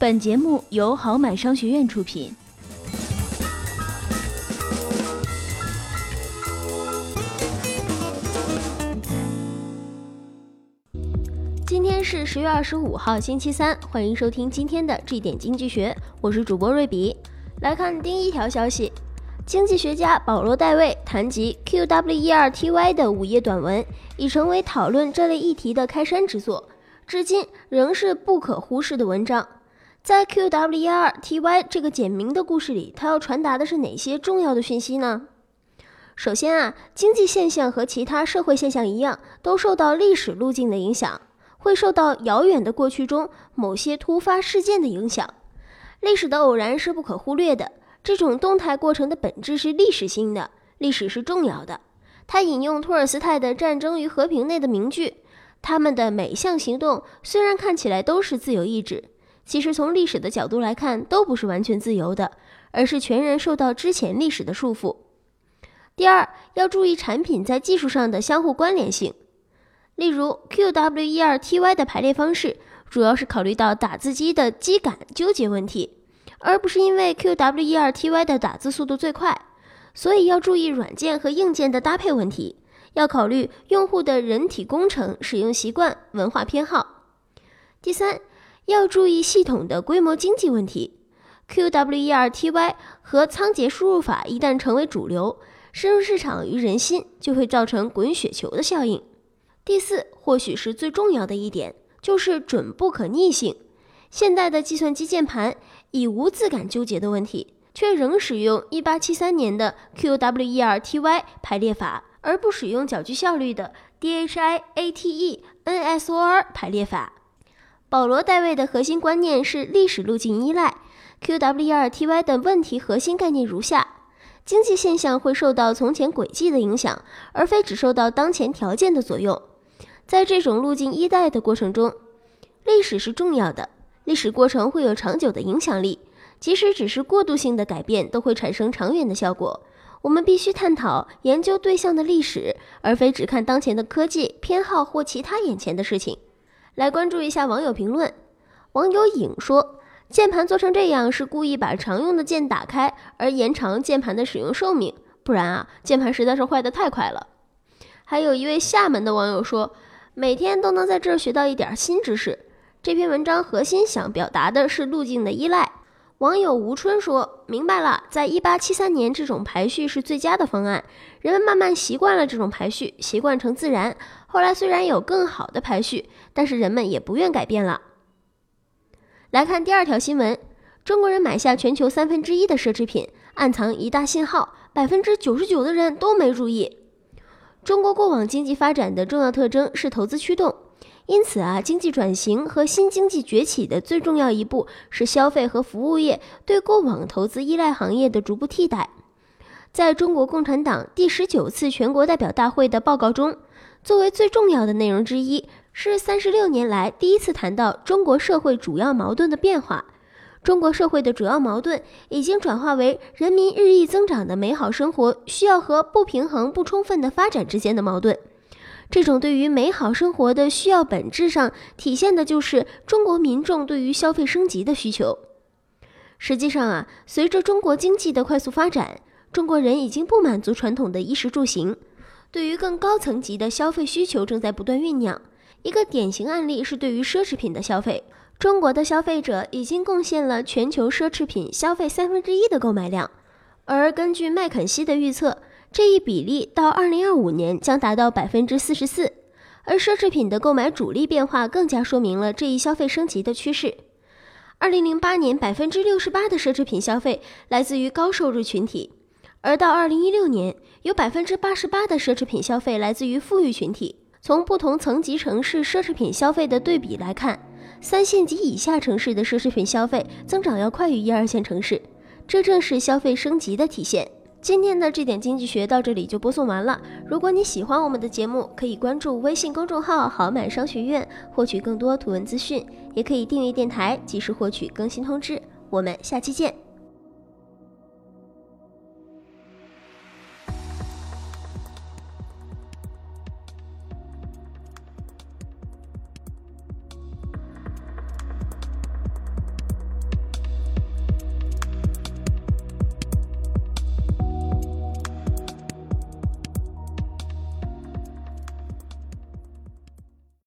本节目由豪买商学院出品。今天是十月二十五号，星期三，欢迎收听今天的这点经济学，我是主播瑞比。来看第一条消息，经济学家保罗·戴维谈及 QWERTY 的午夜短文，已成为讨论这类议题的开山之作，至今仍是不可忽视的文章。在 QWERTY 这个简明的故事里，它要传达的是哪些重要的讯息呢？首先啊，经济现象和其他社会现象一样，都受到历史路径的影响。会受到遥远的过去中某些突发事件的影响，历史的偶然是不可忽略的。这种动态过程的本质是历史性的，历史是重要的。他引用托尔斯泰的《战争与和平》内的名句：“他们的每项行动虽然看起来都是自由意志，其实从历史的角度来看都不是完全自由的，而是全然受到之前历史的束缚。”第二，要注意产品在技术上的相互关联性。例如，QWERTY 的排列方式主要是考虑到打字机的机感纠结问题，而不是因为 QWERTY 的打字速度最快。所以要注意软件和硬件的搭配问题，要考虑用户的人体工程、使用习惯、文化偏好。第三，要注意系统的规模经济问题。QWERTY 和仓颉输入法一旦成为主流，深入市场于人心，就会造成滚雪球的效应。第四，或许是最重要的一点，就是准不可逆性。现代的计算机键盘已无字感纠结的问题，却仍使用1873年的 QWERTY 排列法，而不使用较具效率的 DHIATE-NSOR 排列法。保罗·戴维的核心观念是历史路径依赖。QWERTY 的问题核心概念如下。经济现象会受到从前轨迹的影响，而非只受到当前条件的左右。在这种路径依赖的过程中，历史是重要的。历史过程会有长久的影响力，即使只是过渡性的改变，都会产生长远的效果。我们必须探讨研究对象的历史，而非只看当前的科技偏好或其他眼前的事情。来关注一下网友评论。网友影说：“键盘做成这样是故意把常用的键打开，而延长键盘的使用寿命。不然啊，键盘实在是坏的太快了。”还有一位厦门的网友说。每天都能在这儿学到一点新知识。这篇文章核心想表达的是路径的依赖。网友吴春说：“明白了，在一八七三年，这种排序是最佳的方案。人们慢慢习惯了这种排序，习惯成自然。后来虽然有更好的排序，但是人们也不愿改变了。”来看第二条新闻：中国人买下全球三分之一的奢侈品，暗藏一大信号，百分之九十九的人都没注意。中国过往经济发展的重要特征是投资驱动，因此啊，经济转型和新经济崛起的最重要一步是消费和服务业对过往投资依赖行业的逐步替代。在中国共产党第十九次全国代表大会的报告中，作为最重要的内容之一，是三十六年来第一次谈到中国社会主要矛盾的变化。中国社会的主要矛盾已经转化为人民日益增长的美好生活需要和不平衡不充分的发展之间的矛盾。这种对于美好生活的需要，本质上体现的就是中国民众对于消费升级的需求。实际上啊，随着中国经济的快速发展，中国人已经不满足传统的衣食住行，对于更高层级的消费需求正在不断酝酿。一个典型案例是对于奢侈品的消费。中国的消费者已经贡献了全球奢侈品消费三分之一的购买量，而根据麦肯锡的预测，这一比例到二零二五年将达到百分之四十四。而奢侈品的购买主力变化更加说明了这一消费升级的趋势。二零零八年，百分之六十八的奢侈品消费来自于高收入群体，而到二零一六年，有百分之八十八的奢侈品消费来自于富裕群体。从不同层级城市奢侈品消费的对比来看。三线及以下城市的奢侈品消费增长要快于一二线城市，这正是消费升级的体现。今天的这点经济学到这里就播送完了。如果你喜欢我们的节目，可以关注微信公众号“好买商学院”，获取更多图文资讯，也可以订阅电台，及时获取更新通知。我们下期见。